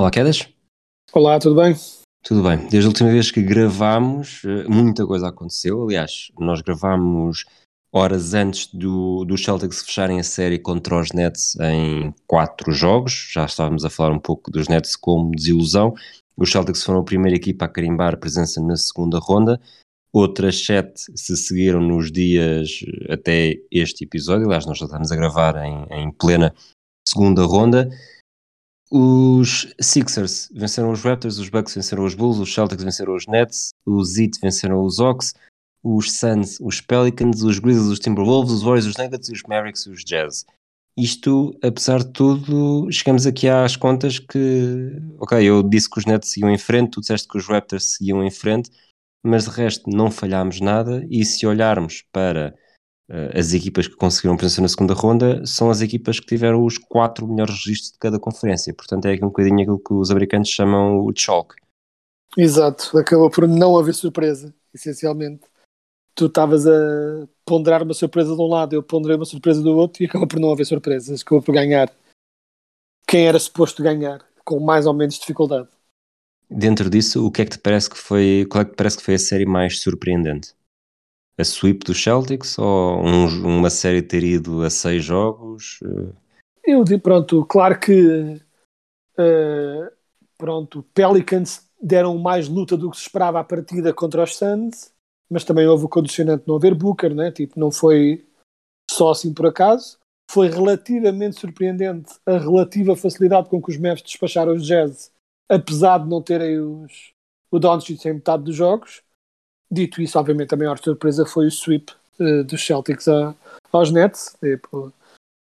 Olá, Quedas. Olá, tudo bem? Tudo bem. Desde a última vez que gravámos, eh, muita coisa aconteceu. Aliás, nós gravámos horas antes do, do Celtics fecharem a série contra os Nets em quatro jogos. Já estávamos a falar um pouco dos Nets como desilusão. Os Celtics foram a primeira equipa a carimbar presença na segunda ronda. Outras sete se seguiram nos dias até este episódio. Aliás, nós já estamos a gravar em, em plena segunda ronda. Os Sixers venceram os Raptors, os Bucks venceram os Bulls, os Celtics venceram os Nets, os Heat venceram os Hawks, os Suns, os Pelicans, os Grizzlies, os Timberwolves, os Warriors, os Nuggets, os Mavericks e os Jazz. Isto, apesar de tudo, chegamos aqui às contas que, ok, eu disse que os Nets seguiam em frente, tu disseste que os Raptors seguiam em frente, mas de resto não falhámos nada e se olharmos para as equipas que conseguiram presença na segunda ronda, são as equipas que tiveram os quatro melhores registros de cada conferência, portanto é aqui um bocadinho aquilo que os americanos chamam o chalk. Exato, acabou por não haver surpresa, essencialmente. Tu estavas a ponderar uma surpresa de um lado, eu ponderei uma surpresa do outro e acabou por não haver surpresas. Acabou por ganhar quem era suposto ganhar, com mais ou menos dificuldade. Dentro disso, o que é que te parece que foi, qual é que te parece que foi a série mais surpreendente? A sweep dos Celtics ou um, uma série ter ido a seis jogos? Eu digo, pronto, claro que uh, pronto, Pelicans deram mais luta do que se esperava à partida contra os Suns, mas também houve o condicionante não haver Booker, né? tipo, não foi só assim por acaso. Foi relativamente surpreendente a relativa facilidade com que os Mavs despacharam os Jazz, apesar de não terem os, o Doncic em metade dos jogos. Dito isso, obviamente, a maior surpresa foi o sweep uh, dos Celtics a, aos Nets. Tipo,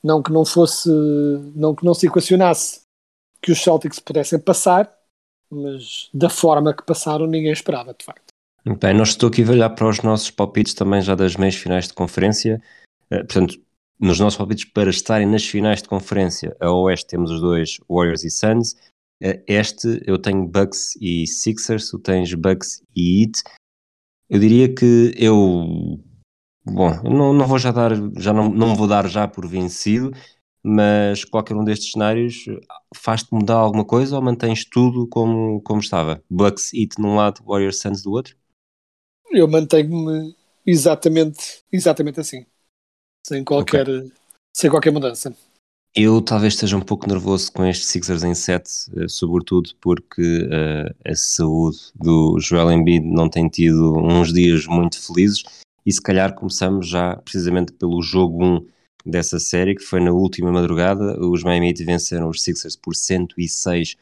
não que não fosse, não que não se equacionasse que os Celtics pudessem passar, mas da forma que passaram ninguém esperava, de facto. Bem, nós estou aqui a olhar para os nossos palpites também já das meias finais de conferência. Uh, portanto, nos nossos palpites para estarem nas finais de conferência, a Oeste temos os dois Warriors e Suns. Este eu tenho Bucks e Sixers, tu tens Bucks e Heat. Eu diria que eu bom, eu não, não vou já dar, já não, não vou dar já por vencido, mas qualquer um destes cenários faz-te mudar alguma coisa ou mantens tudo como, como estava? Bucks Heat num lado, Warriors Suns do outro? Eu mantenho-me exatamente, exatamente assim, sem qualquer, okay. sem qualquer mudança. Eu talvez esteja um pouco nervoso com estes Sixers em 7, sobretudo porque uh, a saúde do Joel Embiid não tem tido uns dias muito felizes e se calhar começamos já precisamente pelo jogo 1 dessa série, que foi na última madrugada, os Miami Heat venceram os Sixers por 106-92,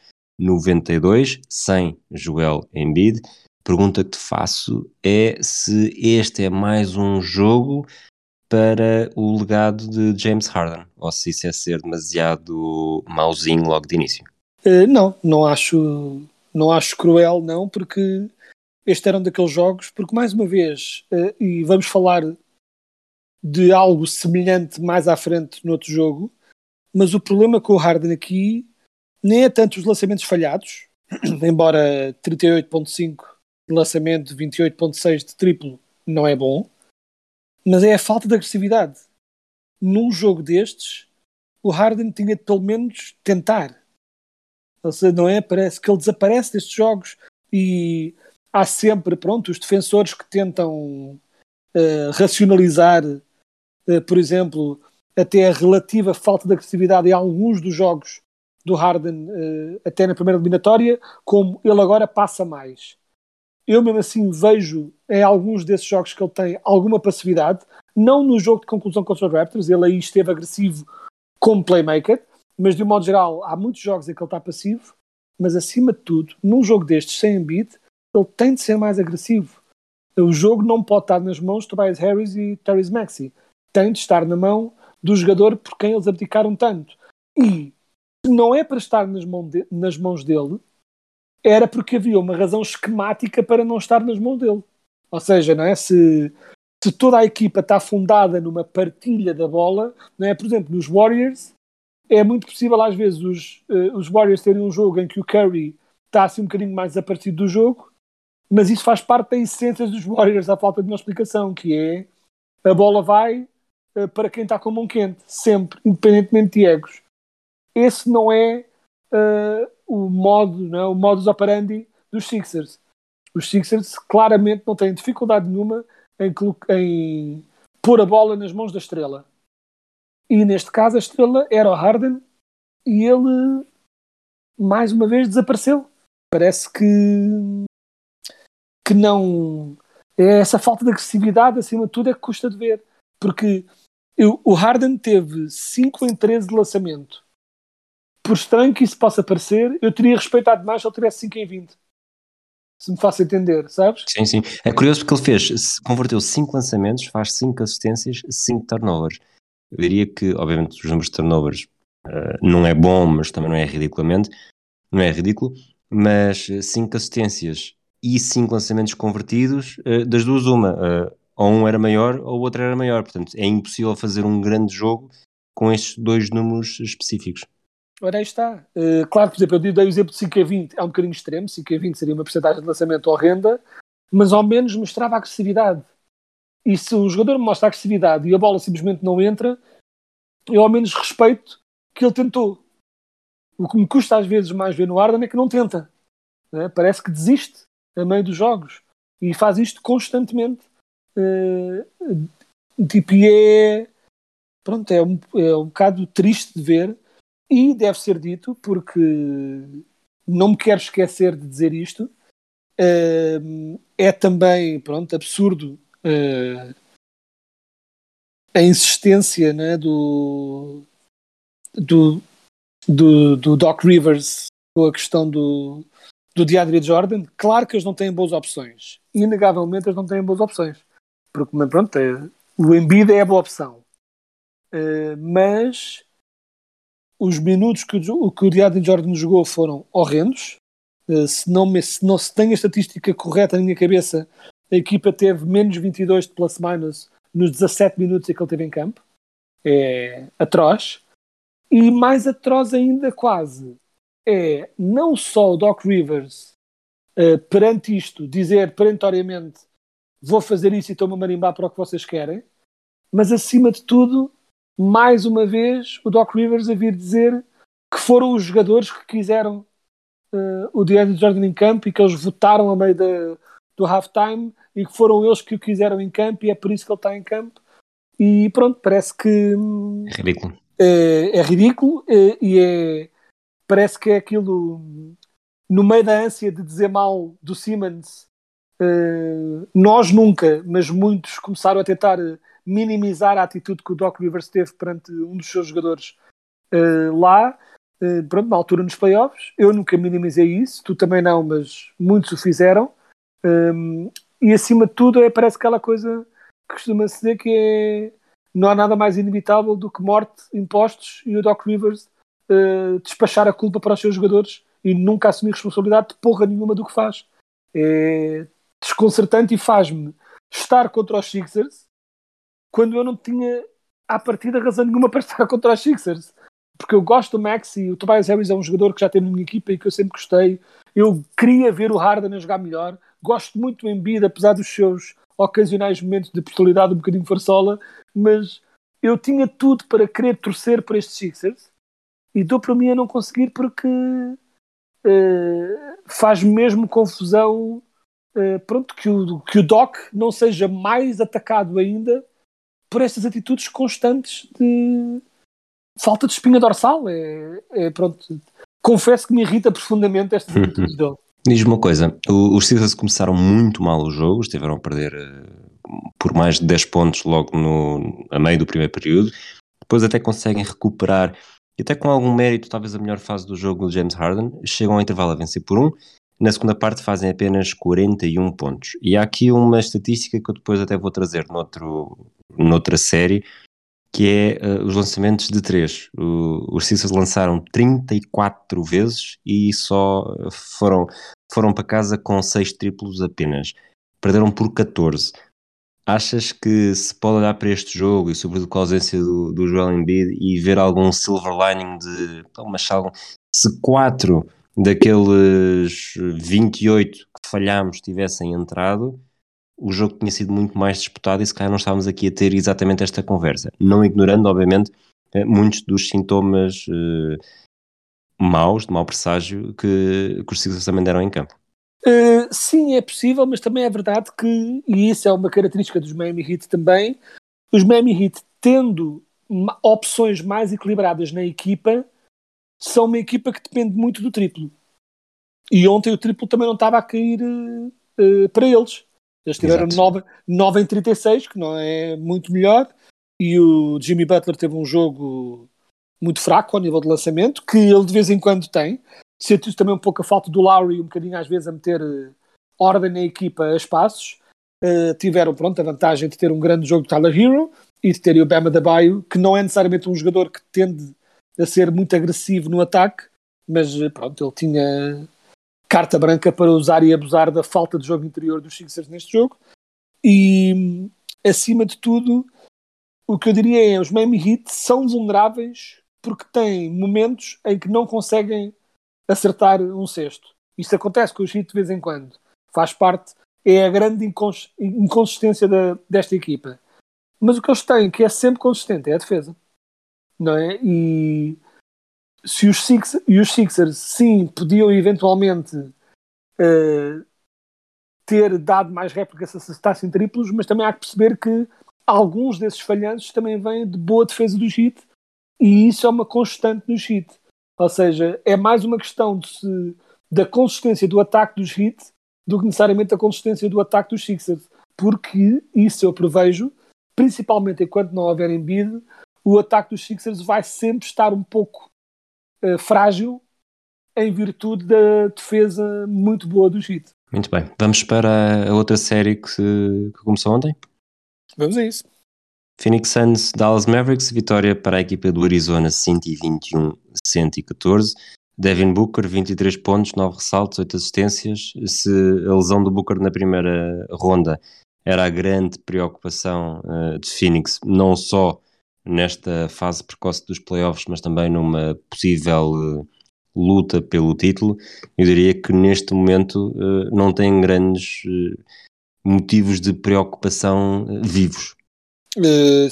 sem Joel Embiid. Pergunta que te faço é se este é mais um jogo para o legado de James Harden, ou se isso é ser demasiado mauzinho logo de início? Uh, não, não acho, não acho cruel, não, porque este era um daqueles jogos, porque mais uma vez, uh, e vamos falar de algo semelhante mais à frente no outro jogo, mas o problema com o Harden aqui nem é tanto os lançamentos falhados, embora 38.5 de lançamento, 28.6 de triplo não é bom, mas é a falta de agressividade. Num jogo destes, o Harden tinha de pelo menos tentar. Ou seja, não é? Parece que ele desaparece destes jogos e há sempre, pronto, os defensores que tentam uh, racionalizar, uh, por exemplo, até a relativa falta de agressividade em alguns dos jogos do Harden, uh, até na primeira eliminatória, como ele agora passa mais eu mesmo assim vejo em alguns desses jogos que ele tem alguma passividade, não no jogo de conclusão contra os Raptors, ele aí esteve agressivo como playmaker, mas de um modo geral há muitos jogos em que ele está passivo, mas acima de tudo, num jogo destes sem Embiid, ele tem de ser mais agressivo. O jogo não pode estar nas mãos de Tobias Harris e Terry Maxey. Tem de estar na mão do jogador por quem eles abdicaram tanto. E não é para estar nas, mão de, nas mãos dele, era porque havia uma razão esquemática para não estar nas mãos dele. Ou seja, não é? se, se toda a equipa está fundada numa partilha da bola, não é? por exemplo, nos Warriors, é muito possível às vezes os, uh, os Warriors terem um jogo em que o Curry está assim um bocadinho mais a partir do jogo, mas isso faz parte da essência dos Warriors, à falta de uma explicação, que é a bola vai uh, para quem está com a mão quente, sempre, independentemente de egos. Esse não é uh, o modo, não é? o modus operandi dos Sixers. Os Sixers claramente não têm dificuldade nenhuma em, em pôr a bola nas mãos da estrela. E neste caso a estrela era o Harden e ele mais uma vez desapareceu. Parece que que não é essa falta de agressividade acima de tudo é que custa de ver. Porque eu, o Harden teve 5 em 13 de lançamento. Por estranho que isso possa parecer, eu teria respeitado mais se ele tivesse 5 em 20 se me faço entender, sabes? Sim, sim. É curioso porque ele fez, converteu 5 lançamentos, faz 5 assistências, 5 turnovers. Eu diria que, obviamente, os números de turnovers uh, não é bom, mas também não é ridiculamente, não é ridículo, mas 5 assistências e 5 lançamentos convertidos, uh, das duas uma, uh, ou um era maior ou o outro era maior, portanto é impossível fazer um grande jogo com estes dois números específicos. Ora, aí está. Uh, claro, por exemplo, eu dei o exemplo de 5 a 20, é um bocadinho extremo, 5 a 20 seria uma porcentagem de lançamento horrenda, mas ao menos mostrava agressividade. E se o jogador mostra agressividade e a bola simplesmente não entra, eu ao menos respeito que ele tentou. O que me custa às vezes mais ver no Arden é que não tenta. Né? Parece que desiste a meio dos jogos e faz isto constantemente. Uh, tipo, é. Pronto, é um, é um bocado triste de ver e deve ser dito, porque não me quero esquecer de dizer isto, uh, é também pronto, absurdo uh, a insistência né, do, do, do, do, Doc Rivers com a questão do, do DeAndre Jordan. Claro que eles não têm boas opções. Inegavelmente eles não têm boas opções. Porque pronto, é, o Embiid é a boa opção. Uh, mas os minutos que o, que o DeAndre Jordan jogou foram horrendos. Uh, se, não se não se tem a estatística correta na minha cabeça, a equipa teve menos 22 de plus-minus nos 17 minutos em que ele teve em campo. É atroz. E mais atroz ainda, quase, é não só o Doc Rivers uh, perante isto dizer perentoriamente vou fazer isso e estou-me a marimbar para o que vocês querem, mas acima de tudo mais uma vez o Doc Rivers a vir dizer que foram os jogadores que quiseram uh, o DeAndre Jordan em campo e que eles votaram a meio da, do halftime e que foram eles que o quiseram em campo e é por isso que ele está em campo. E pronto, parece que é ridículo. É, é ridículo é, e é, parece que é aquilo no meio da ânsia de dizer mal do Simmons. Uh, nós nunca, mas muitos começaram a tentar minimizar a atitude que o Doc Rivers teve perante um dos seus jogadores uh, lá, uh, pronto, na altura nos playoffs. Eu nunca minimizei isso, tu também não, mas muitos o fizeram. Um, e acima de tudo, é, parece aquela coisa que costuma-se dizer que é, não há nada mais inevitável do que morte, impostos e o Doc Rivers uh, despachar a culpa para os seus jogadores e nunca assumir responsabilidade de porra nenhuma do que faz. É desconcertante e faz-me estar contra os Sixers quando eu não tinha à partida razão nenhuma para estar contra os Sixers. Porque eu gosto do Max e o Tobias Harris é um jogador que já tem na minha equipa e que eu sempre gostei. Eu queria ver o Harden a jogar melhor. Gosto muito do Embiid, apesar dos seus ocasionais momentos de personalidade um bocadinho farsola, mas eu tinha tudo para querer torcer por estes Sixers e dou para mim a não conseguir porque uh, faz mesmo confusão uh, pronto, que o, que o Doc não seja mais atacado ainda por estas atitudes constantes de falta de espinha dorsal. É, é pronto. Confesso que me irrita profundamente estas uhum. atitudes dele. Diz-me uma coisa, os Steelers começaram muito mal o jogo, estiveram a perder uh, por mais de 10 pontos logo no, a meio do primeiro período, depois até conseguem recuperar, e até com algum mérito, talvez a melhor fase do jogo do James Harden, chegam ao intervalo a vencer por um, na segunda parte fazem apenas 41 pontos. E há aqui uma estatística que eu depois até vou trazer noutro, noutra série, que é uh, os lançamentos de 3. os Sixers lançaram 34 vezes e só foram, foram para casa com 6 triplos apenas. Perderam por 14. Achas que se pode olhar para este jogo e sobretudo com a ausência do, do Joel Embiid e ver algum silver lining de, mas se 4 daqueles 28 que falhámos tivessem entrado, o jogo tinha sido muito mais disputado e se calhar não estávamos aqui a ter exatamente esta conversa. Não ignorando, obviamente, eh, muitos dos sintomas uh, maus, de mau presságio, que, que os Sixers também deram em campo. Uh, sim, é possível, mas também é verdade que, e isso é uma característica dos Miami Heat também, os Miami Heat tendo opções mais equilibradas na equipa, são uma equipa que depende muito do triplo. E ontem o triplo também não estava a cair uh, para eles. Eles tiveram 9, 9 em 36, que não é muito melhor, e o Jimmy Butler teve um jogo muito fraco ao nível de lançamento, que ele de vez em quando tem. Sente também um pouco a falta do Lowry, um bocadinho às vezes a meter uh, ordem na equipa a espaços. Uh, tiveram pronto, a vantagem de ter um grande jogo de Tyler Hero e de ter o Bama da Baio, que não é necessariamente um jogador que tende a ser muito agressivo no ataque, mas pronto, ele tinha carta branca para usar e abusar da falta de jogo interior dos Sixers neste jogo. E acima de tudo, o que eu diria é os Miami Heat são vulneráveis porque têm momentos em que não conseguem acertar um cesto. Isto acontece com os Heat de vez em quando. Faz parte, é a grande incons inconsistência da, desta equipa. Mas o que eles têm, que é sempre consistente, é a defesa não é? E se os, Six, e os Sixers, sim, podiam eventualmente uh, ter dado mais réplicas se acertassem triplos, mas também há que perceber que alguns desses falhanços também vêm de boa defesa do Heat e isso é uma constante no Heat. Ou seja, é mais uma questão de, da consistência do ataque dos Heat do que necessariamente a consistência do ataque dos Sixers. Porque isso eu prevejo, principalmente enquanto não houver Embiid, o ataque dos Sixers vai sempre estar um pouco uh, frágil em virtude da defesa muito boa do Heat. Muito bem. Vamos para a outra série que, que começou ontem? Vamos a isso. Phoenix Suns, Dallas Mavericks, vitória para a equipa do Arizona 121-114. Devin Booker, 23 pontos, 9 ressaltos, 8 assistências. Se a lesão do Booker na primeira ronda era a grande preocupação uh, de Phoenix, não só nesta fase precoce dos playoffs, mas também numa possível uh, luta pelo título, eu diria que neste momento uh, não tem grandes uh, motivos de preocupação vivos.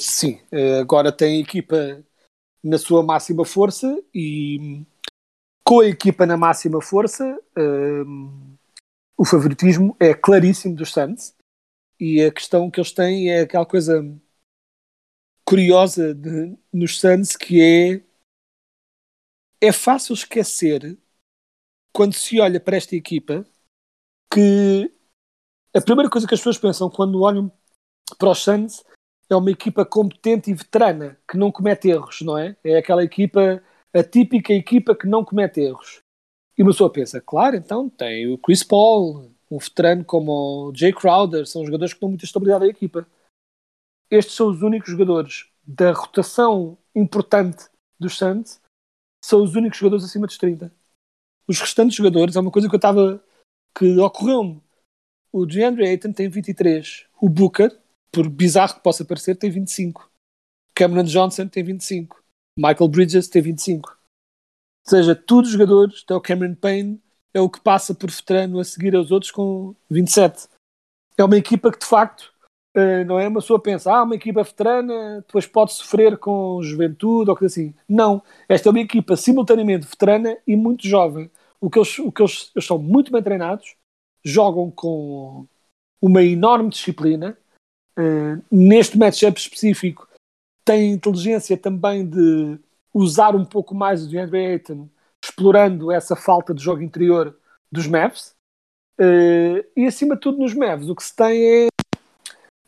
sim, agora tem a equipa na sua máxima força e com a equipa na máxima força o favoritismo é claríssimo dos Suns e a questão que eles têm é aquela coisa curiosa de, nos Suns que é é fácil esquecer quando se olha para esta equipa que a primeira coisa que as pessoas pensam quando olham para os Suns é uma equipa competente e veterana que não comete erros, não é? É aquela equipa, a típica equipa que não comete erros. E uma pessoa pensa, claro, então tem o Chris Paul, um veterano como o Jay Crowder, são jogadores que dão muita estabilidade à equipa estes são os únicos jogadores da rotação importante dos Suns, são os únicos jogadores acima dos 30. Os restantes jogadores, é uma coisa que eu estava. que ocorreu-me. O DeAndre Ayton tem 23. O Booker, por bizarro que possa parecer, tem 25. Cameron Johnson tem 25. Michael Bridges tem 25. Ou seja, todos os jogadores, até o Cameron Payne, é o que passa por veterano a seguir aos outros com 27. É uma equipa que de facto não é? Uma pessoa pensa, ah, uma equipa veterana depois pode sofrer com juventude ou coisa assim. Não, esta é uma equipa simultaneamente veterana e muito jovem. O que eles, o que eles, eles são muito bem treinados, jogam com uma enorme disciplina. Uh, neste matchup específico, têm inteligência também de usar um pouco mais o DeAndre Ayton, explorando essa falta de jogo interior dos Mavs. Uh, e acima de tudo, nos Mavs, o que se tem é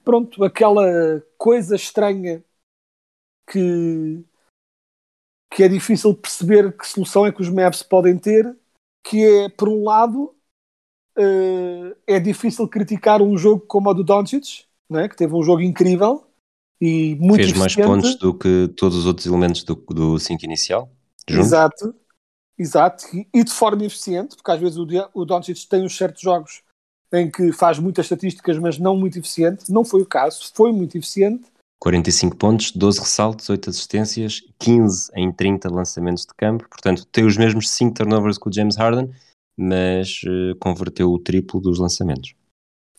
pronto, aquela coisa estranha que, que é difícil perceber que solução é que os Mavs podem ter, que é, por um lado, uh, é difícil criticar um jogo como o do Doncic, né? que teve um jogo incrível e muito Fez mais eficiente. pontos do que todos os outros elementos do, do 5 inicial. Juntos. Exato, exato, e, de forma eficiente, porque às vezes o, o Doncic tem uns certos jogos em que faz muitas estatísticas, mas não muito eficiente. Não foi o caso, foi muito eficiente. 45 pontos, 12 ressaltos, 8 assistências, 15 em 30 lançamentos de campo. Portanto, tem os mesmos 5 turnovers que o James Harden, mas eh, converteu o triplo dos lançamentos.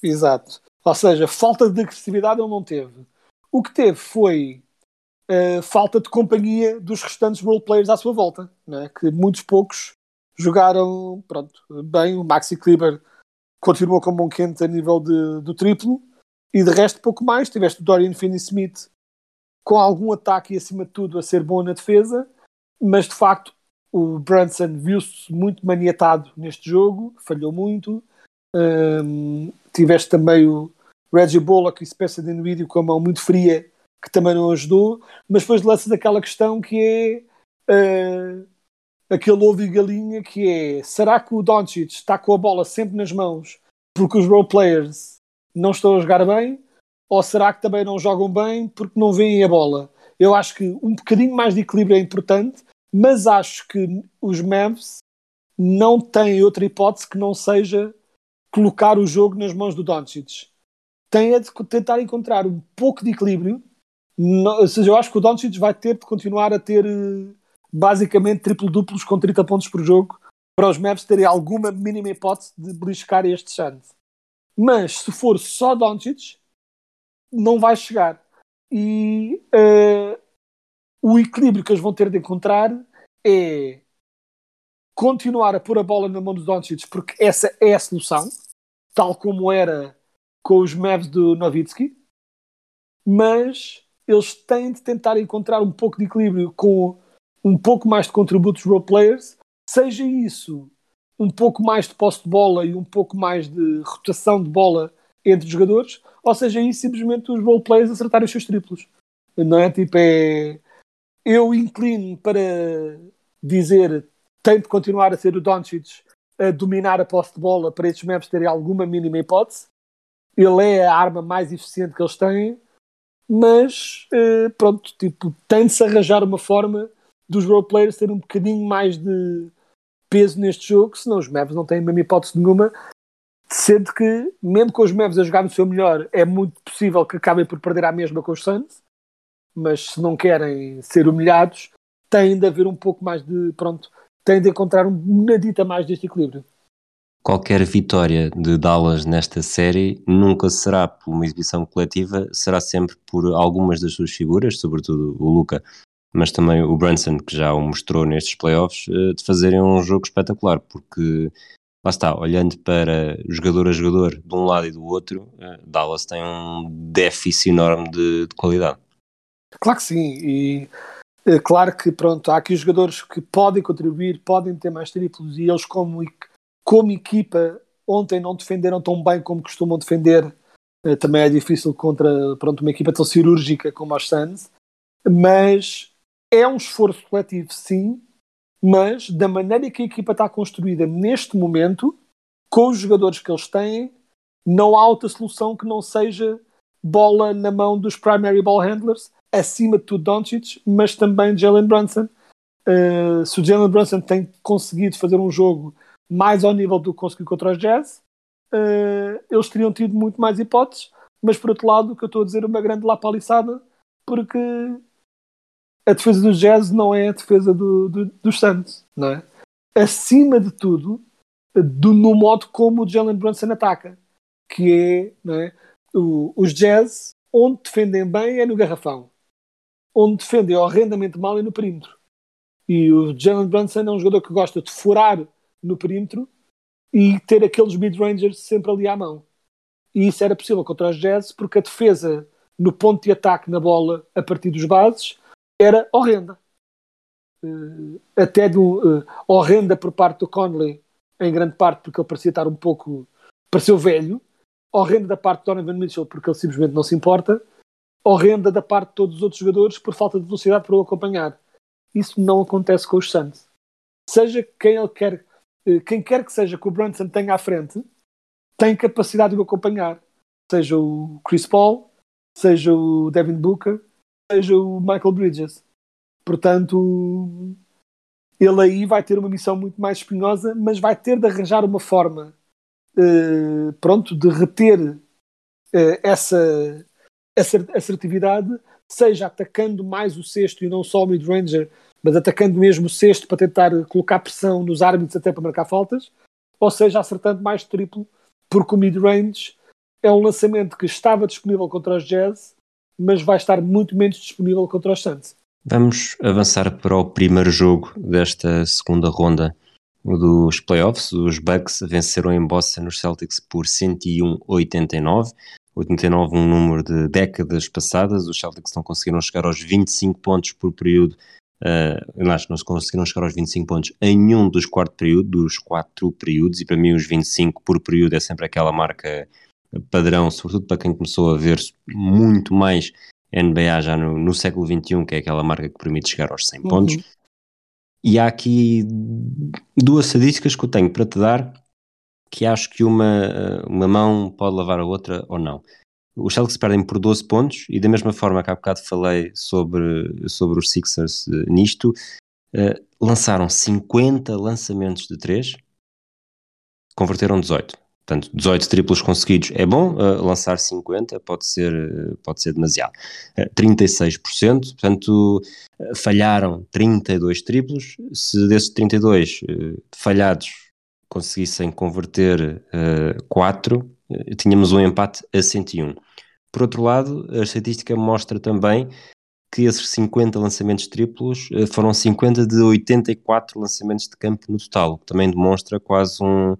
Exato. Ou seja, falta de agressividade ele não teve. O que teve foi uh, falta de companhia dos restantes roleplayers à sua volta, né? que muitos poucos jogaram pronto, bem. O Maxi Kleber continuou com bom quente a nível de, do triplo e de resto pouco mais. Tiveste o Dorian Finney-Smith com algum ataque e acima de tudo a ser bom na defesa, mas de facto o Brunson viu-se muito maniatado neste jogo, falhou muito. Um, tiveste também o Reggie Bullock e Spencer Dinwiddie com a mão muito fria, que também não ajudou, mas depois lanças aquela questão que é uh, aquele ovo e galinha que é, será que o Doncic está com a bola sempre nas mãos porque os role players não estão a jogar bem? Ou será que também não jogam bem porque não veem a bola? Eu acho que um bocadinho mais de equilíbrio é importante, mas acho que os Mavs não têm outra hipótese que não seja colocar o jogo nas mãos do Doncic. Tem é de tentar encontrar um pouco de equilíbrio. Ou seja, eu acho que o Doncic vai ter de continuar a ter eh, basicamente triplo-duplos com 30 pontos por jogo para os Mavs terem alguma mínima hipótese de beliscar este chance. Mas se for só Doncic, não vai chegar. E uh, o equilíbrio que eles vão ter de encontrar é continuar a pôr a bola na mão dos Doncic, porque essa é a solução, tal como era com os Mavs do Nowitzki, mas eles têm de tentar encontrar um pouco de equilíbrio com um pouco mais de contributos role players, seja isso um pouco mais de posse de bola e um pouco mais de rotação de bola entre jogadores, ou seja isso simplesmente os role players acertarem os seus triplos. Não é? Tipo, é... Eu inclino para dizer tem de continuar a ser o Doncic a dominar a posse de bola para estes Mavs terem alguma mínima hipótese. Ele é a arma mais eficiente que eles têm, mas eh, pronto, tipo, tem de se arranjar uma forma dos roleplayers terem um bocadinho mais de peso neste jogo, senão os Mavs não têm a mesma hipótese nenhuma, sendo que, mesmo com os Mavs a jogar no seu melhor, é muito possível que acabem por perder a mesma com os Suns, mas se não querem ser humilhados, tem de haver um pouco mais de, pronto, tem de encontrar um nadita mais deste equilíbrio. Qualquer vitória de Dallas nesta série nunca será por uma exibição coletiva, será sempre por algumas das suas figuras, sobretudo o Luca, mas também o Brunson, que já o mostrou nestes playoffs, eh, de fazerem um jogo espetacular, porque lá está, olhando para jogador a jogador de um lado e do outro, eh, Dallas tem um déficit enorme de, de qualidade. Claro que sim, e é claro que pronto, há aqui jogadores que podem contribuir, podem ter mais triplos, e eles como, como equipa ontem não defenderam tão bem como costumam defender, também é difícil contra pronto, uma equipa tão cirúrgica como os Suns, mas é um esforço coletivo, sim, mas da maneira que a equipa está construída neste momento, com os jogadores que eles têm, não há outra solução que não seja bola na mão dos primary ball handlers, acima de tudo Doncic, mas também Jalen Brunson. Uh, se o Jalen Brunson tem conseguido fazer um jogo mais ao nível do que conseguiu contra os Jazz, uh, eles teriam tido muito mais hipóteses, mas por outro lado, o que eu estou a dizer é uma grande lapaliçada, porque a defesa dos Jazz não é a defesa do, do, dos Suns, não é? Acima de tudo, do, no modo como o Jalen Brunson ataca, que é, não é? O, os Jazz, onde defendem bem é no garrafão, onde defendem horrendamente mal é no perímetro. E o Jalen Brunson é um jogador que gosta de furar no perímetro e ter aqueles mid-rangers sempre ali à mão. E isso era possível contra os Jazz porque a defesa no ponto de ataque na bola a partir dos bases era horrenda. Uh, até do, uh, horrenda por parte do Conley, em grande parte porque ele parecia estar um pouco. pareceu velho. Horrenda da parte de Donovan Mitchell porque ele simplesmente não se importa. Horrenda da parte de todos os outros jogadores por falta de velocidade para o acompanhar. Isso não acontece com os Suns. Seja quem ele quer, uh, quem quer que seja que o Brunson tenha à frente, tem capacidade de o acompanhar. Seja o Chris Paul, seja o Devin Booker, seja o Michael Bridges. Portanto, ele aí vai ter uma missão muito mais espinhosa, mas vai ter de arranjar uma forma, eh, pronto, de reter essa, essa assertividade, seja atacando mais o sexto e não só o mid-ranger, mas atacando mesmo o sexto para tentar colocar pressão nos árbitros até para marcar faltas, ou seja, acertando mais triplo, porque o mid-range é um lançamento que estava disponível contra os Jazz, mas vai estar muito menos disponível contra os Suns. Vamos avançar para o primeiro jogo desta segunda ronda dos playoffs. Os Bucks venceram em Boston os Celtics por 101-89. 89 um número de décadas passadas. Os Celtics não conseguiram chegar aos 25 pontos por período. Uh, acho que não conseguiram chegar aos 25 pontos em nenhum dos quatro períodos, dos quatro períodos, e para mim os 25 por período é sempre aquela marca padrão, sobretudo para quem começou a ver muito mais NBA já no, no século XXI, que é aquela marca que permite chegar aos 100 uhum. pontos. E há aqui duas estadísticas que eu tenho para te dar, que acho que uma, uma mão pode lavar a outra ou não. Os Celtics perdem por 12 pontos e da mesma forma que há bocado falei sobre, sobre os Sixers uh, nisto, uh, lançaram 50 lançamentos de 3, converteram 18. Portanto, 18 triplos conseguidos é bom, uh, lançar 50 pode ser, uh, pode ser demasiado. Uh, 36%, portanto, falharam 32 triplos. Se desses 32 falhados conseguissem converter 4, tínhamos um empate a 101. Por outro lado, a estatística mostra também que esses 50 lançamentos triplos foram 50 de 84 lançamentos de campo no total, também demonstra quase um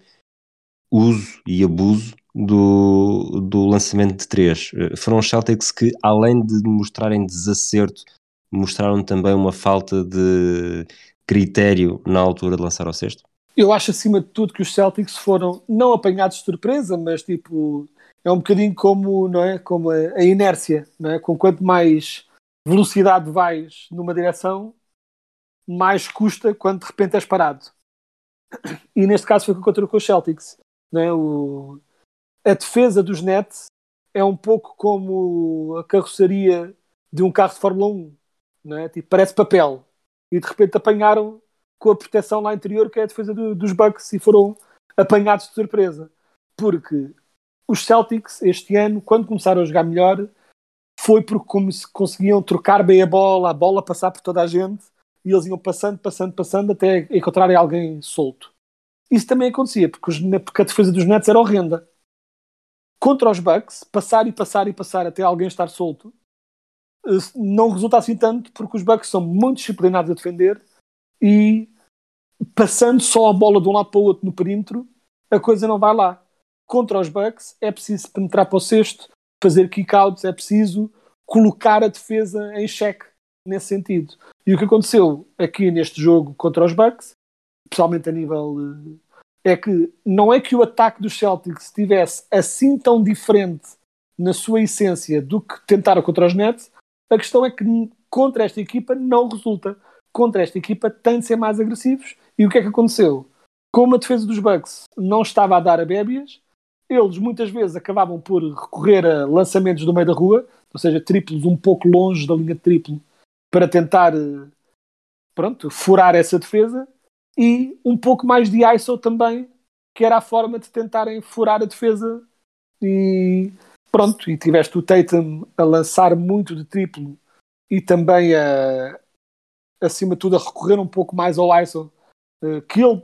uso e abuso do, do lançamento de três. Eh, foram os Celtics que, além de mostrarem desacerto, mostraram também uma falta de critério na altura de lançar ao sexto? Eu acho, acima de tudo, que os Celtics foram não apanhados de surpresa, mas tipo, é um bocadinho como, não é? como a, inércia, não é? Com quanto mais velocidade vais numa direção, mais custa quando de repente és parado. E neste caso foi o que aconteceu com os Celtics. Né? O, a defesa dos Nets é um pouco como a carroceria de um carro de Fórmula 1. Né? Tipo, parece papel. E de repente apanharam com a proteção lá interior, que é a defesa do, dos Bucks, e foram apanhados de surpresa. Porque os Celtics, este ano, quando começaram a jogar melhor, foi porque como conseguiam trocar bem a bola, a bola passar por toda a gente, e eles iam passando, passando, passando, até encontrarem alguém solto. Isso também acontecia, porque, os, porque a defesa dos Nets era horrenda. Contra os Bucks, passar e passar e passar até alguém estar solto, eh, não resulta assim tanto, porque os Bucks são muito disciplinados a defender e passando só a bola de um lado para o outro no perímetro, a coisa não vai lá. Contra os Bucks é preciso penetrar para o sexto, fazer kickouts, é preciso colocar a defesa em xeque nesse sentido. E o que aconteceu aqui neste jogo contra os Bucks especialmente a nível. Eh, é que não é que o ataque dos Celtics estivesse assim tão diferente na sua essência do que tentaram contra os Nets, a questão é que contra esta equipa não resulta. Contra esta equipa tem de ser mais agressivos. E o que é que aconteceu? Como a defesa dos Bucks não estava a dar a bébias, eles muitas vezes acabavam por recorrer a lançamentos do meio da rua, ou seja, triplos um pouco longe da linha de triplo, para tentar eh, pronto, furar essa defesa e um pouco mais de ISO também, que era a forma de tentarem furar a defesa e pronto, e tiveste o Tatum a lançar muito de triplo e também a acima de tudo a recorrer um pouco mais ao ISO, eh, que ele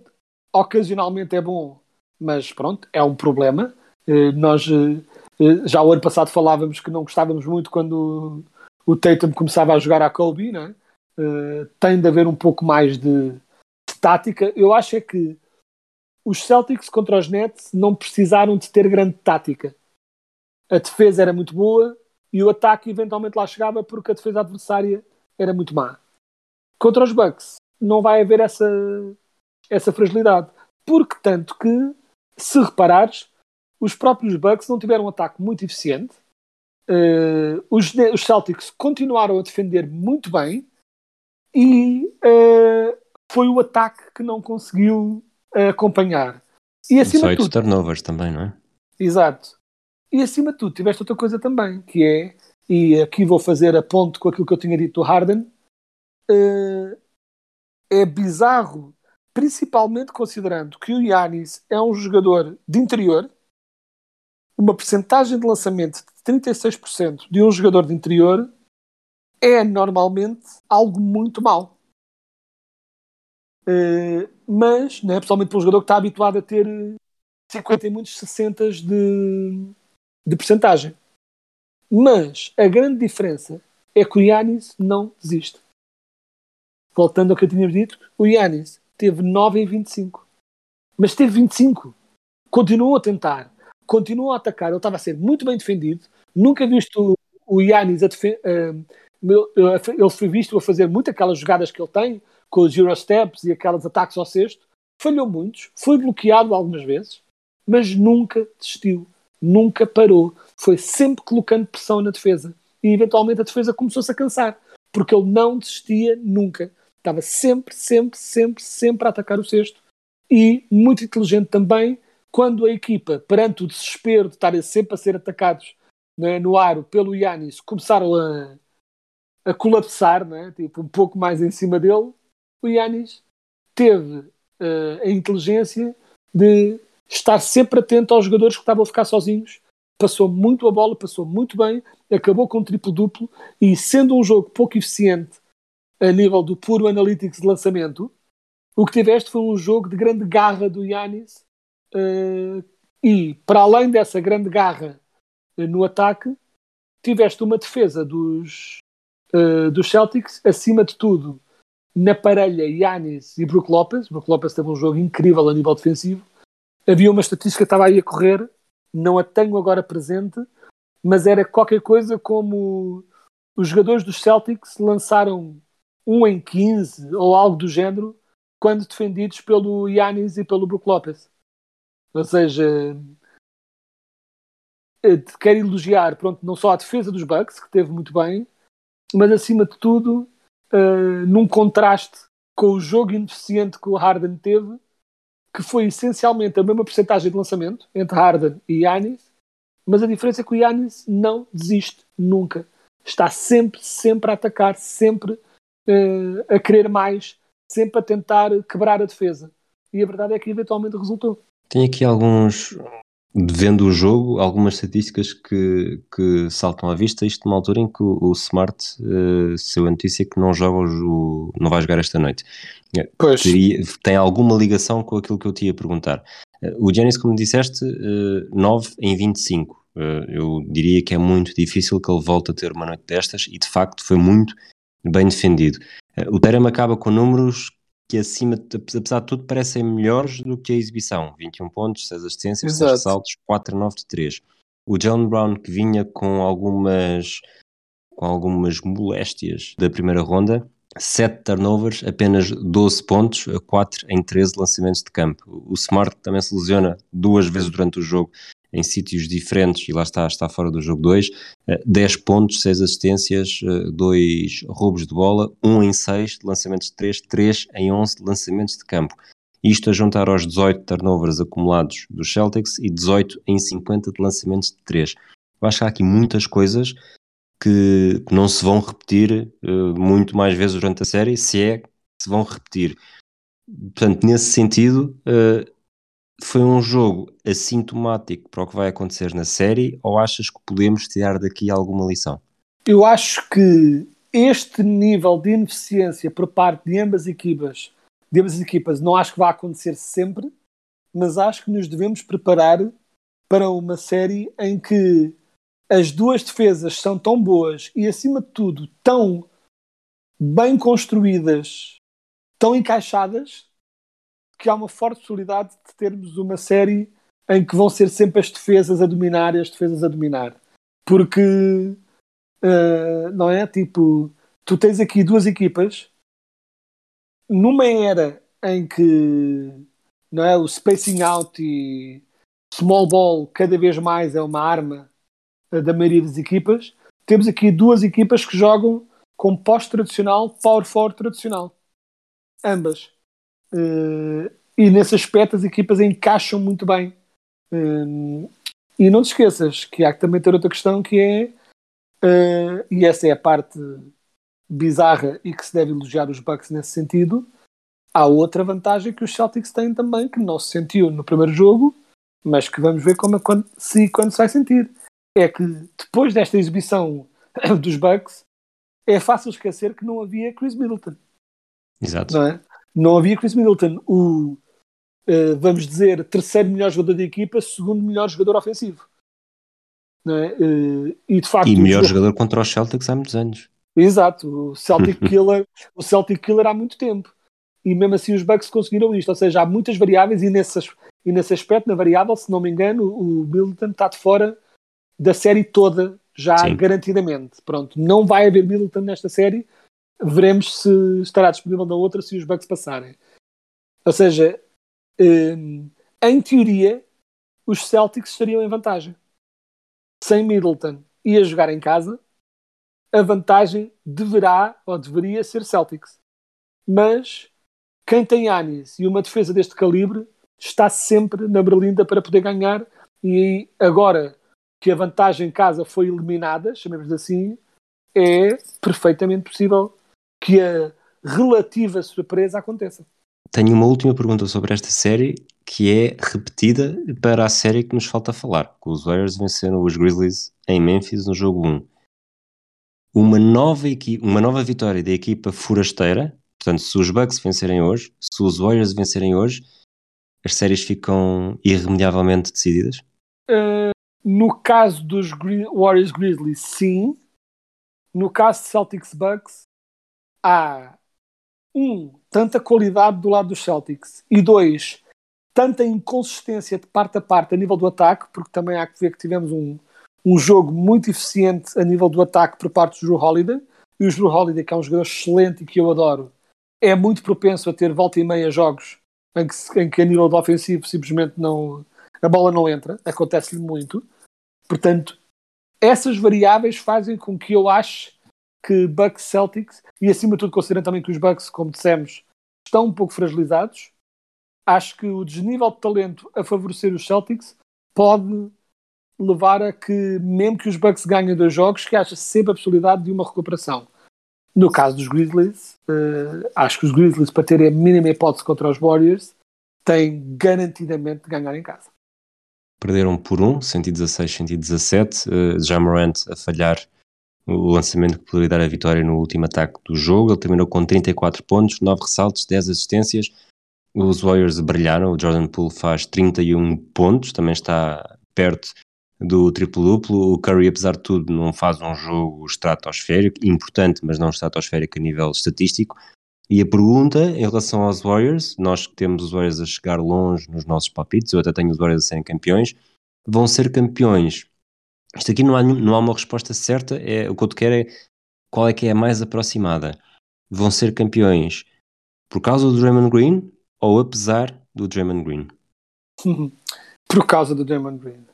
ocasionalmente é bom, mas pronto, é um problema. Eh, nós eh, já o ano passado falávamos que não gostávamos muito quando o Tatum começava a jogar a Kobe, né? tem de haver um pouco mais de tática, eu acho é que os Celtics contra os Nets não precisaram de ter grande tática. A defesa era muito boa e o ataque eventualmente lá chegava porque a defesa adversária era muito má. Contra os Bucks não vai haver essa, essa fragilidade. Porque tanto que, se reparares, os próprios Bucks não tiveram um ataque muito eficiente. Uh, os, os, Celtics continuaram a defender muito bem e uh, foi o ataque que não conseguiu uh, acompanhar. E acima 18 de tudo, turnovers também, não é? Exato. E acima de tudo, tiveste outra coisa também, que é, e aqui vou fazer a ponto com aquilo que eu tinha dito do Harden, eh, é bizarro, principalmente considerando que o Yanis é um jogador de interior, uma percentagem de lançamento de 36% de um jogador de interior é normalmente algo muito mau. Eh, mas, não é? pessoalmente para um jogador que está habituado a ter 50 e muitos 60 de, de percentagem. Mas a grande diferença é que o Yanis não desiste. Voltando ao que eu tinha dito, o Yanis teve 9 em 25. Mas teve 25. Continuou a tentar. Continuou a atacar. Ele estava a ser muito bem defendido. Nunca visto o Yanis a defender. ele foi visto a fazer muito aquelas jogadas que ele tem, com os Eurosteps e aqueles ataques ao cesto. Falhou muitos. Foi bloqueado algumas vezes. Mas nunca desistiu. Nunca parou. Foi sempre colocando pressão na defesa. E eventualmente a defesa começou-se a cansar. Porque ele não desistia nunca estava sempre, sempre, sempre, sempre a atacar o cesto e muito inteligente também quando a equipa, perante o desespero de estarem sempre a ser atacados né, no aro pelo Yanis, começaram a, a colapsar, né, tipo, um pouco mais em cima dele, o Yanis teve uh, a inteligência de estar sempre atento aos jogadores que estavam a ficar sozinhos, passou muito a bola, passou muito bem, acabou com um triplo-duplo e sendo um jogo pouco eficiente a nível do puro analytics de lançamento, o que tiveste foi um jogo de grande garra do Yanis uh, e, para além dessa grande garra uh, no ataque, tiveste uma defesa dos, uh, dos Celtics, acima de tudo, na parelha Yanis e Brook Lopez. Brook Lopez teve um jogo incrível a nível defensivo. Havia uma estatística que estava aí a correr, não a tenho agora presente, mas era qualquer coisa como os jogadores dos Celtics lançaram 1 em 15 ou algo do género quando defendidos pelo Yanis e pelo Brook Lopez. Ou seja, eh, quero elogiar pronto, não só a defesa dos Bucks, que teve muito bem, mas acima de tudo, uh, num contraste com o jogo ineficiente que o Harden teve, que foi essencialmente a mesma porcentagem de lançamento entre Harden e Yanis, mas a diferença é que o Yanis não desiste nunca. Está sempre, sempre a atacar, sempre uh, a querer mais, sempre a tentar quebrar a defesa. E a verdade é que eventualmente resultou. Tem aqui alguns, vendo o jogo, algumas estatísticas que, que saltam à vista. Isto numa altura em que o, o Smart uh, saiu a notícia que não joga o, não vai jogar esta noite. Pois. Teria, tem alguma ligação com aquilo que eu te ia perguntar. Uh, o Janis, como disseste, uh, 9 em 25. Uh, eu diria que é muito difícil que ele volte a ter uma noite destas e de facto foi muito bem defendido. Eh, o Terem acaba com números que acima, apesar de tudo, parecem melhores do que a exibição. 21 pontos, 6 assistências, 6 saltos, 4 9 de 3. O John Brown, que vinha com algumas, com algumas moléstias da primeira ronda, 7 turnovers, apenas 12 pontos, 4 em 13 lançamentos de campo. O Smart também se lesiona duas vezes durante o jogo em sítios diferentes e lá está, está fora do jogo 2, 10 eh, pontos, 6 assistências, 2 eh, roubos de bola, 1 em 6 de lançamentos de 3, 3 em 11 de lançamentos de campo. Isto a juntar aos 18 turnovers acumulados dos Celtics e 18 em 50 de lançamentos de 3. Eu acho que há aqui muitas coisas que, que não se vão repetir uh, muito mais vezes durante a série, se é que se vão repetir. Portanto, nesse sentido, uh, foi um jogo assintomático para o que vai acontecer na série ou achas que podemos tirar daqui alguma lição? Eu acho que este nível de ineficiência por parte de ambas equipas, de ambas equipas, não acho que vai acontecer sempre, mas acho que nos devemos preparar para uma série em que as duas defesas são tão boas e, acima de tudo, tão bem construídas, tão encaixadas, que há uma forte possibilidade de termos uma série em que vão ser sempre as defesas a dominar e as defesas a dominar. Porque, uh, não é? Tipo, tu tens aqui duas equipas numa era em que não é, o spacing out e small ball cada vez mais é uma arma uh, da maioria das equipas. Temos aqui duas equipas que jogam com pós tradicional, power forward tradicional. Ambas. Uh, e nesse aspecto as equipas encaixam muito bem. Um, E não te esqueças que há que também ter outra questão que é, uh, e essa é a parte bizarra e que se deve elogiar os Bucks nesse sentido, há outra vantagem que os Celtics têm também, que não se sentiu no primeiro jogo, mas que vamos ver como, quando, se e quando se vai sentir. É que depois desta exibição dos Bucks, é fácil esquecer que não havia Chris Middleton. Exato. Não, é? Não havia Chris Middleton, o, uh, vamos dizer, terceiro melhor jogador da equipa, segundo melhor jogador ofensivo. É? Uh, e de facto. E melhor jogador... jogador contra os Celtics há muitos anos. Exato, o Celtic Killer, o Celtic Killer há muito tempo. E mesmo assim os Bucks conseguiram isto, ou seja, há muitas variáveis e nesse, e nesse aspecto, na variável, se não me engano, o Middleton está de fora da série toda, já Sim. garantidamente. Pronto, não vai haver Middleton nesta série, veremos se estará disponível na outra se os Bucks passarem. Ou seja, hum, em teoria, os Celtics estariam em vantagem. Sem Middleton e a jogar em casa, a vantagem deverá ou deveria ser Celtics. Mas quem tem Anis e uma defesa deste calibre está sempre na berlinda para poder ganhar e agora que a vantagem em casa foi eliminada, chamemos assim, é perfeitamente possível que a relativa surpresa aconteça. Tenho uma última pergunta sobre esta série que é repetida para a série que nos falta falar. Que os Warriors venceram os Grizzlies em Memphis no jogo 1 uma nova, uma nova vitória da equipa forasteira. Portanto, se os Bucks vencerem hoje, se os Warriors vencerem hoje, as séries ficam irremediavelmente decididas? Uh, no caso dos Gri Warriors Grizzlies, sim. No caso de Celtics Bucks, há um, tanta qualidade do lado dos Celtics e dois, tanta inconsistência de parte a parte a nível do ataque, porque também há que ver que tivemos um, um jogo muito eficiente a nível do ataque por parte do Drew Holiday. E o Drew Holiday, que é um jogador excelente e que eu adoro, é muito propenso a ter volta e meia jogos em que, em que a nível do ofensivo simplesmente não a bola não entra, acontece-lhe muito. Portanto, essas variáveis fazem com que eu ache que Bucks Celtics, e acima de tudo considerando também que os Bucks, como dissemos, estão um pouco fragilizados, acho que o desnível de talento a favorecer os Celtics pode levar a que, mesmo que os Bucks ganhem dois jogos, que haja sempre a possibilidade de uma recuperação. No caso dos Grizzlies, uh, acho que os Grizzlies, para terem a mínima hipótese contra os Warriors, têm garantidamente de ganhar em casa. Perderam por um, 116, 117. Uh, Jamorant a falhar o lançamento que poderia dar a vitória no último ataque do jogo. Ele terminou com 34 pontos, 9 ressaltos, 10 assistências. Os Warriors brilharam. O Jordan Poole faz 31 pontos, também está perto do triplo-duplo. O Curry, apesar de tudo, não faz um jogo estratosférico, importante, mas não estratosférico a nível estatístico. E a pergunta em relação aos Warriors, nós que temos os Warriors a chegar longe nos nossos palpites, eu até tenho os Warriors a serem campeões, vão ser campeões. Isto aqui não há, não há uma resposta certa, é, o que eu te quero é qual é que é a mais aproximada. Vão ser campeões por causa do Draymond Green ou apesar do Draymond Green? por causa do Draymond Green.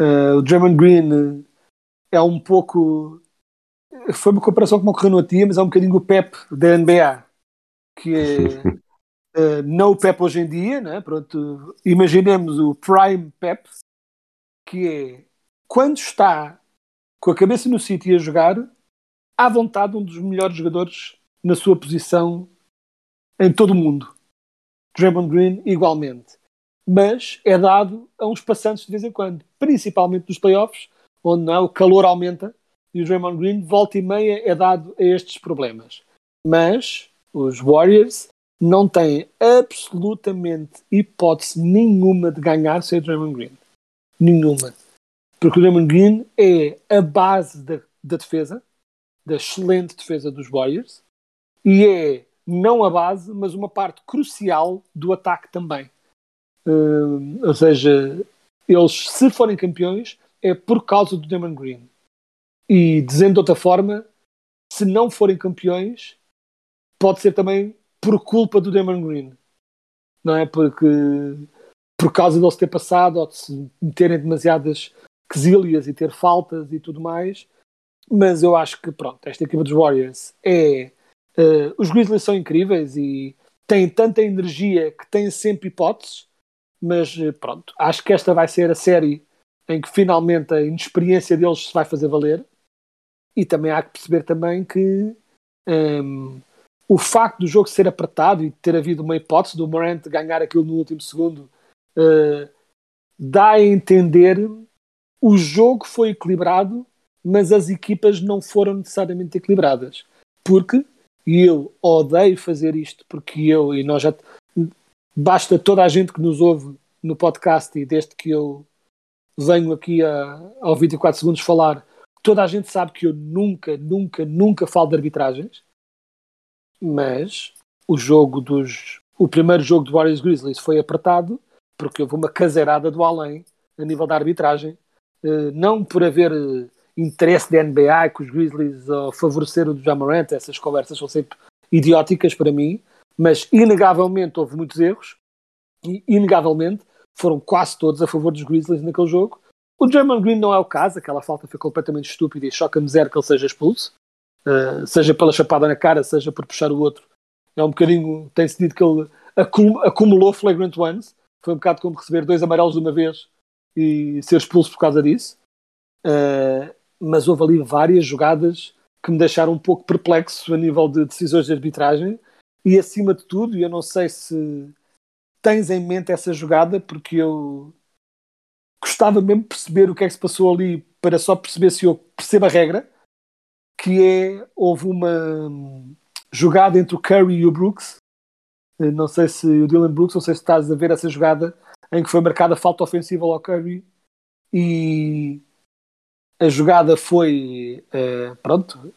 Uh, o Draymond Green é um pouco. Foi uma comparação que me ocorreu no dia, mas é um bocadinho o Pep da NBA, que é. uh, não o Pep hoje em dia, né? Pronto, imaginemos o Prime Pep, que é quando está com a cabeça no sítio a jogar, à vontade um dos melhores jogadores na sua posição em todo o mundo. Draymond Green igualmente mas é dado a uns passantes de vez em quando, principalmente nos playoffs, onde não, é, o calor aumenta e o Draymond Green, volta e meia, é dado a estes problemas. Mas os Warriors não têm absolutamente hipótese nenhuma de ganhar sem o Draymond Green. Nenhuma. Porque o Draymond Green é a base da, da defesa, da excelente defesa dos Warriors, e é não a base, mas uma parte crucial do ataque também. Uh, ou seja, eles, se forem campeões, é por causa do Damon Green. E dizendo de outra forma, se não forem campeões, pode ser também por culpa do Damon Green. Não é? Porque por causa deles ter passado ou de se meterem demasiadas quesilhas e ter faltas e tudo mais. Mas eu acho que, pronto, esta equipa dos Warriors é. Uh, os Grizzlies são incríveis e têm tanta energia que têm sempre hipóteses mas eh, pronto, acho que esta vai ser a série em que finalmente a inexperiência deles se vai fazer valer. E também há que perceber também que um, o facto do jogo ser apertado e ter havido uma hipótese do Morant ganhar aquilo no último segundo uh, dá a entender o jogo foi equilibrado, mas as equipas não foram necessariamente equilibradas. Porque, e eu odeio fazer isto, porque eu, e nós já. Basta toda a gente que nos ouve no podcast e desde que eu venho aqui a, ao 24 segundos falar, toda a gente sabe que eu nunca, nunca, nunca falo de arbitragens, mas o jogo dos. O primeiro jogo do Warriors Grizzlies foi apertado porque houve uma caseirada do além a nível da arbitragem, não por haver eh, interesse da NBA que os Grizzlies uh, favoreceram o Jamarant, essas conversas são sempre idióticas para mim, mas inegavelmente houve muitos erros e inegavelmente foram quase todos a favor dos Grizzlies naquele jogo. O German Green não é o caso, aquela falta foi completamente estúpida e choca-me zero que ele seja expulso, uh, seja pela chapada na cara, seja por puxar o outro. É um bocadinho, tem-se dito que ele acumulou flagrant ones, foi um bocado como receber dois amarelos de uma vez e ser expulso por causa disso. Uh, mas houve ali várias jogadas que me deixaram um pouco perplexo a nível de decisões de arbitragem. E acima de tudo, eu não sei se tens em mente essa jogada, porque eu gostava mesmo de perceber o que é que se passou ali para só perceber se eu percebo a regra, que é, houve uma jogada entre o Curry e o Brooks, não sei se o Dylan Brooks, não sei se estás a ver essa jogada em que foi marcada falta ofensiva ao Curry e a jogada foi uh, pronto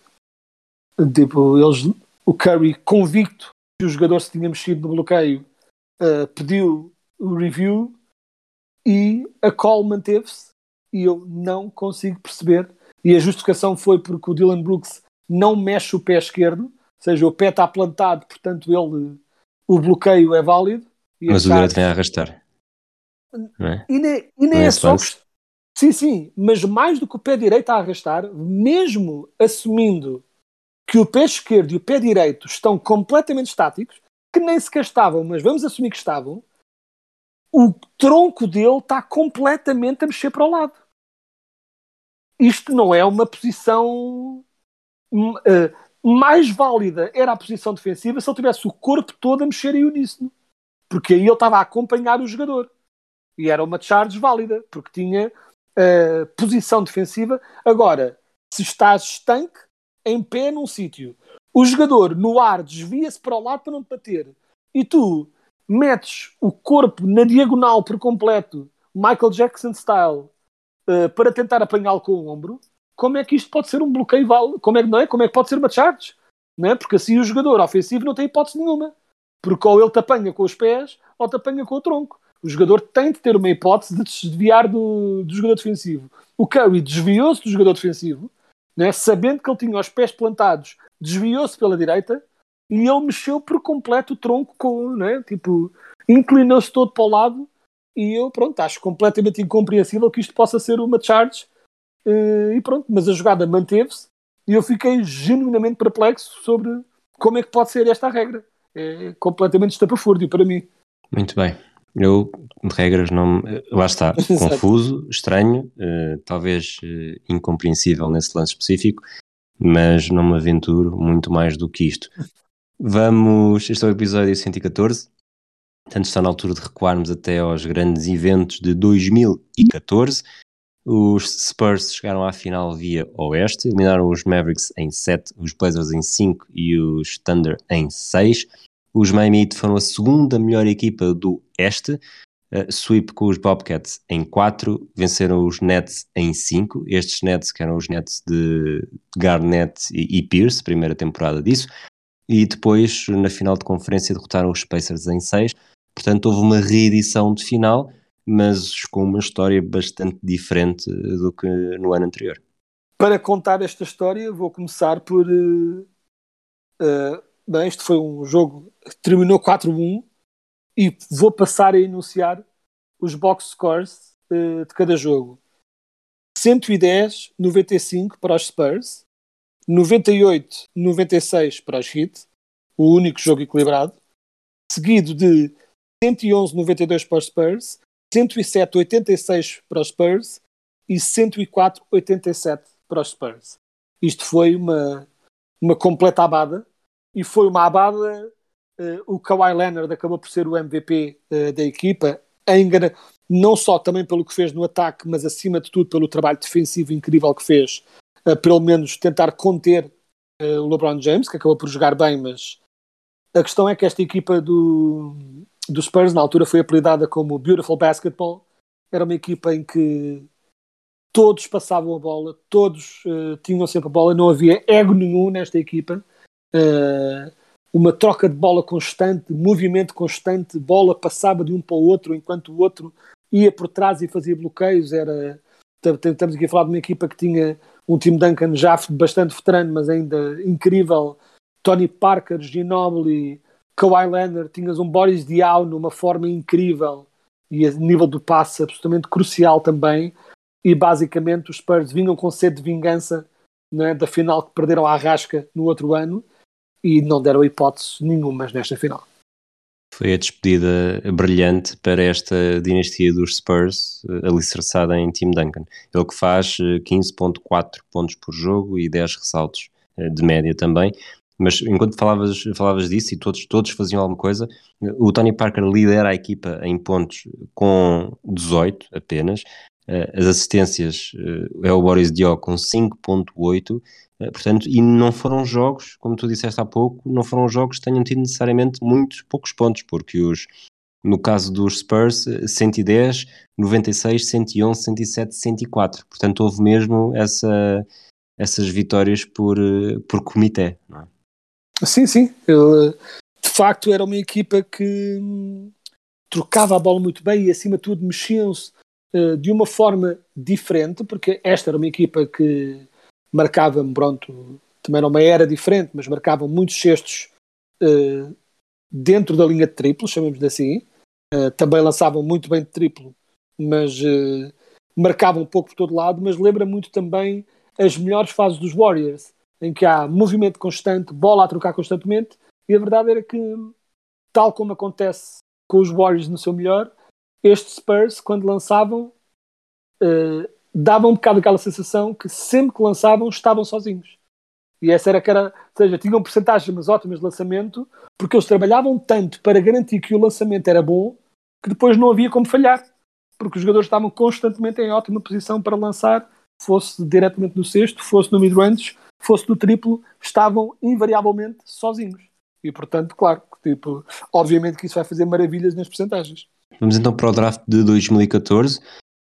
tipo, eles, o Curry convicto que o jogador se tinha mexido no bloqueio uh, pediu o review e a call manteve-se e eu não consigo perceber e a justificação foi porque o Dylan Brooks não mexe o pé esquerdo ou seja, o pé está plantado portanto ele o bloqueio é válido mas o direito vem a arrastar é? e nem, e nem é, é só Sim, sim, mas mais do que o pé direito a arrastar, mesmo assumindo que o pé esquerdo e o pé direito estão completamente estáticos, que nem sequer estavam, mas vamos assumir que estavam, o tronco dele está completamente a mexer para o lado. Isto não é uma posição uh, mais válida. Era a posição defensiva se ele tivesse o corpo todo a mexer em uníssono. Porque aí ele estava a acompanhar o jogador. E era uma charge válida, porque tinha uh, posição defensiva. Agora, se estás estanque, em pé num sítio, o jogador no ar desvia-se para o lado para não te bater e tu metes o corpo na diagonal por completo, Michael Jackson style, uh, para tentar apanhá-lo com o ombro, como é que isto pode ser um bloqueio válido? Como é que não é? Como é que pode ser uma charge? Não é? Porque assim o jogador ofensivo não tem hipótese nenhuma. Porque ou ele te apanha com os pés ou te apanha com o tronco. O jogador tem de ter uma hipótese de desviar do, do jogador defensivo. O Curry desviou-se do jogador defensivo, né, sabendo que ele tinha os pés plantados, desviou-se pela direita e ele mexeu por completo o tronco, com, né, tipo, inclinou-se todo para o lado. E eu, pronto, acho completamente incompreensível que isto possa ser uma charge. Uh, e pronto, mas a jogada manteve-se e eu fiquei genuinamente perplexo sobre como é que pode ser esta regra. É completamente estapafúrdio para mim. Muito bem. Eu, de regras, não. Lá está, confuso, estranho, uh, talvez uh, incompreensível nesse lance específico, mas não me aventuro muito mais do que isto. Vamos. Este é o episódio 114. Portanto, está na altura de recuarmos até aos grandes eventos de 2014. Os Spurs chegaram à final via Oeste, eliminaram os Mavericks em 7, os Blazers em 5 e os Thunder em 6. Os Miami Heat foram a segunda melhor equipa do Este, uh, sweep com os Bobcats em 4, venceram os Nets em 5, estes Nets que eram os Nets de Garnett e, e Pierce, primeira temporada disso, e depois na final de conferência derrotaram os Pacers em 6, portanto houve uma reedição de final, mas com uma história bastante diferente do que no ano anterior. Para contar esta história, vou começar por uh, uh, Bem, este foi um jogo que terminou 4-1 e vou passar a enunciar os box scores uh, de cada jogo. 110, 95 para os Spurs, 98, 96 para os Heat, o único jogo equilibrado, seguido de 111, 92 para os Spurs, 107, 86 para os Spurs, e 104-87 para os Spurs. Isto foi uma, uma completa abada e foi uma abada. Uh, o Kawhi Leonard acabou por ser o MVP uh, da equipa, não só também pelo que fez no ataque, mas acima de tudo pelo trabalho defensivo incrível que fez, uh, pelo menos tentar conter o LeBron James, que acabou por jogar bem, mas a questão é que esta equipa do, do Spurs, na altura, foi apelidada como Beautiful Basketball. Era uma equipa em que todos passavam a bola, todos tinham sempre a bola, não havia ego nenhum nesta equipa. Uh, uma troca de bola constante, movimento constante, bola passava de um para o outro enquanto o outro ia por trás e fazia bloqueios. Era, estamos aqui a falar de uma equipa que tinha um time Duncan já bastante veterano, mas ainda incrível Tony Parker, Ginobili, Kawhi Leonard, tinhas um Boris Diaw numa forma incrível e a nível do passe absolutamente crucial também. E basicamente os Spurs vinham com sede de vingança né, da final que perderam à rasca no outro ano e não deram hipótese nenhuma nesta final. Foi a despedida brilhante para esta dinastia dos Spurs, eh, alicerçada em Tim Duncan. Ele que faz 15.4 eh, pontos por jogo e 10 ressaltos eh, de média também. Mas enquanto falavas, falavas disso e todos, todos faziam alguma coisa, o Tony Parker lidera a equipa em pontos com 18 apenas. As assistências é o Boris Dió com 5.8, eh, portanto, e não foram jogos, como tu disseste há pouco, não foram jogos que tenham tido necessariamente muitos poucos pontos, porque os, no caso dos Spurs, 110, 96, 111, 107, 104. Portanto, houve mesmo essa, essas vitórias por, por comitê, não é? Sim, sim. Ele, de facto, era uma equipa que hum, trocava a bola muito bem e, acima de tudo, mexiam-se uh, de uma forma diferente, porque esta era uma equipa que marcava, pronto, também era uma era diferente, mas marcavam muitos cestos uh, dentro da linha de triplo, chamemos assim. Uh, também lançavam muito bem de triplo, mas marcavam um pouco por todo lado, mas lembra muito também as melhores fases dos Warriors em que há movimento constante, bola a trocar constantemente, e a verdade era que, tal como acontece com os Warriors no seu melhor, estes Spurs, quando lançavam, uh, davam um bocado aquela sensação que sempre que lançavam estavam sozinhos. E essa era que era, ou seja, tinham porcentagens ótimas de lançamento, porque eles trabalhavam tanto para garantir que o lançamento era bom, que depois não havia como falhar, porque os jogadores estavam constantemente em ótima posição para lançar, fosse diretamente no sexto, fosse no mid-range, fosse do triplo, estavam invariavelmente sozinhos. E portanto, claro, tipo, obviamente que isso vai fazer maravilhas nas percentagens. Vamos então para o draft de 2014.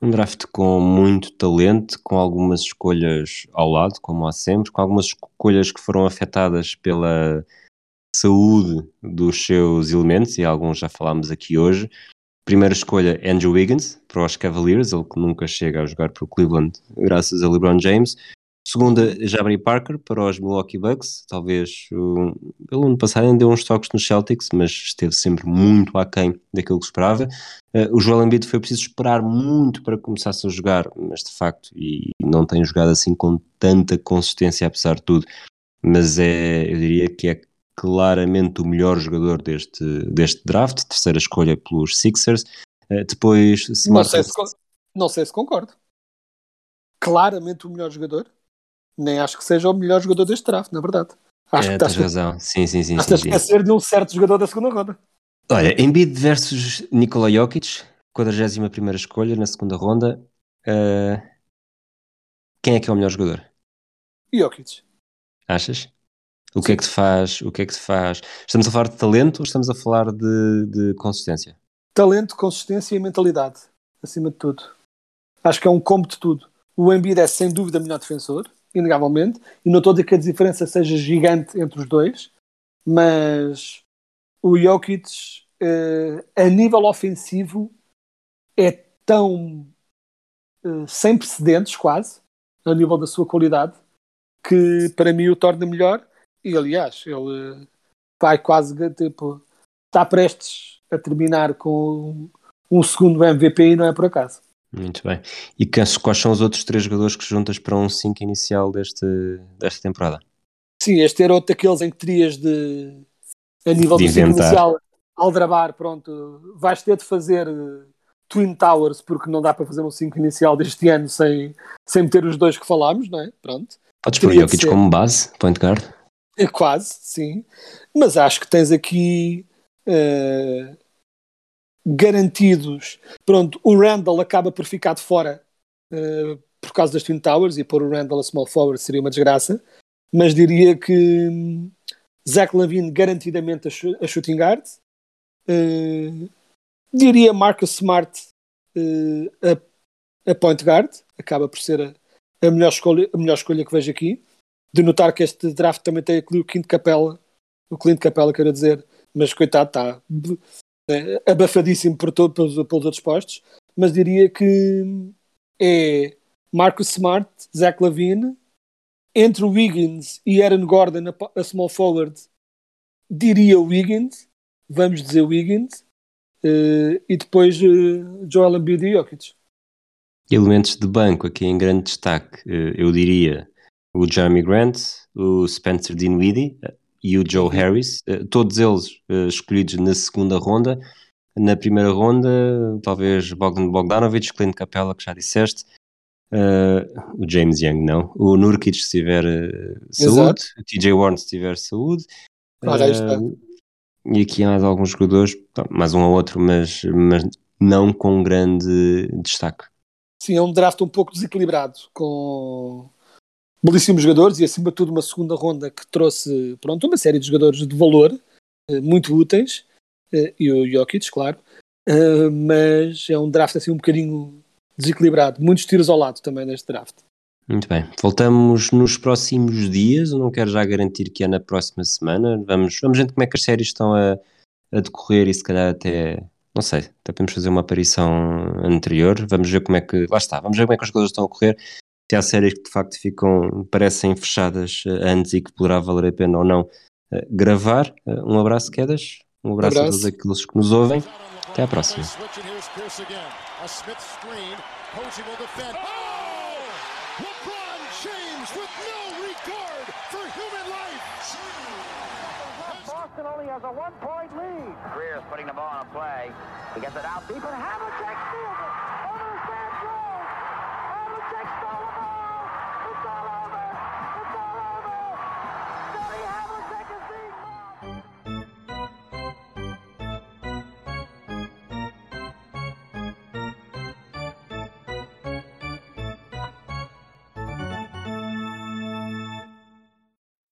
Um draft com muito talento, com algumas escolhas ao lado, como há sempre, com algumas escolhas que foram afetadas pela saúde dos seus elementos, e alguns já falámos aqui hoje. Primeira escolha, Andrew Wiggins, para os Cavaliers, ele que nunca chega a jogar para o Cleveland, graças a LeBron James. Segunda, Jabari Parker para os Milwaukee Bucks. Talvez pelo ano passado ainda deu uns toques nos Celtics, mas esteve sempre muito aquém daquilo que esperava. Uh, o Joel Embiid foi preciso esperar muito para começar a jogar, mas de facto, e não tem jogado assim com tanta consistência, apesar de tudo. Mas é, eu diria que é claramente o melhor jogador deste, deste draft, terceira escolha pelos Sixers. Uh, depois, não, sei se, não sei se concordo. Claramente o melhor jogador nem acho que seja o melhor jogador deste draft, na verdade. Acho é, que tens razão. Sim, sim, sim. Estás sim, a esquecer sim. de um certo jogador da segunda ronda. Olha, Embiid versus Nikola Jokic, 41 escolha na segunda ronda. Uh, quem é que é o melhor jogador? Jokic. Achas? O que é que te faz? O que é que te faz? Estamos a falar de talento ou estamos a falar de, de consistência? Talento, consistência e mentalidade, acima de tudo. Acho que é um combo de tudo. O Embiid é sem dúvida o melhor defensor inegavelmente, e não estou a dizer que a diferença seja gigante entre os dois, mas o Jokic, uh, a nível ofensivo, é tão uh, sem precedentes, quase, a nível da sua qualidade, que para mim o torna melhor. E aliás, ele vai quase tipo, está prestes a terminar com um segundo MVP e não é por acaso. Muito bem. E quais são os outros três jogadores que juntas para um 5 inicial deste, desta temporada? Sim, este era outro daqueles em que terias de, a nível de do 5 inicial, aldrabar, pronto, vais ter de fazer Twin Towers, porque não dá para fazer um 5 inicial deste ano sem, sem meter os dois que falámos, não é? Pronto. Podes pôr Jokic como base, point guard. É quase, sim. Mas acho que tens aqui eh, garantidos. Pronto, o Randall acaba por ficar de fora eh, por causa das Twin Towers e pôr o Randall a small forward seria uma desgraça. Mas diria que hum, Zach Lavine garantidamente a, shu- a shooting guard. Eh, diria Marcus Smart eh, a, a point guard. Acaba por ser a, a melhor escolha, a melhor escolha que vejo aqui de notar que este draft também tem o Quinto Capela, o Clint Capela, quero dizer, mas coitado, está eh, abafadíssimo por todo, pelos, pelos outros postos. Mas diria que é Marcus Smart, Zach Lavine, entre o Wiggins e Aaron Gordon, a, a small forward, diria o Wiggins, vamos dizer Wiggins, eh, e depois eh, Joel Embiid e Jokic. Elementos de banco aqui em grande destaque, eh, eu diria o Jeremy Grant, o Spencer Dinwiddie e o Joe Harris, eh, todos eles eh, escolhidos na segunda ronda. Na primeira ronda, talvez Bogdan Bogdanovic, Clint Capella, que já disseste, eh, o James Young não, o Nurkic se tiver eh, saúde, o TJ Warren se tiver saúde. Está. Eh, e aqui há mais alguns jogadores, mais um ou outro, mas, mas não com grande destaque. Sim, é um draft um pouco desequilibrado, com belíssimos jogadores e acima de tudo uma segunda ronda que trouxe pronto, uma série de jogadores de valor, eh, muito úteis, eh, e o Jokic, claro, Eh, mas é um draft assim um bocadinho desequilibrado, muitos tiros ao lado também neste draft. Muito bem, voltamos nos próximos dias. Eu não quero já garantir que é na próxima semana. Vamos, vamos ver como é que as séries estão a, a decorrer e se calhar até, não sei, até podemos fazer uma aparição anterior. Vamos ver como é que, lá está, vamos ver como é que as coisas estão a correr. Se há séries que de facto ficam, parecem fechadas eh, antes e que poderá valer a pena ou não eh, gravar. Eh, Um abraço, Quedas. Um abraço, a Abraço. todos aqueles que nos ouvem. Até à próxima. A. Oh! Has a one-point lead. Greer's putting the ball on a play. He gets it out deep and Havlicek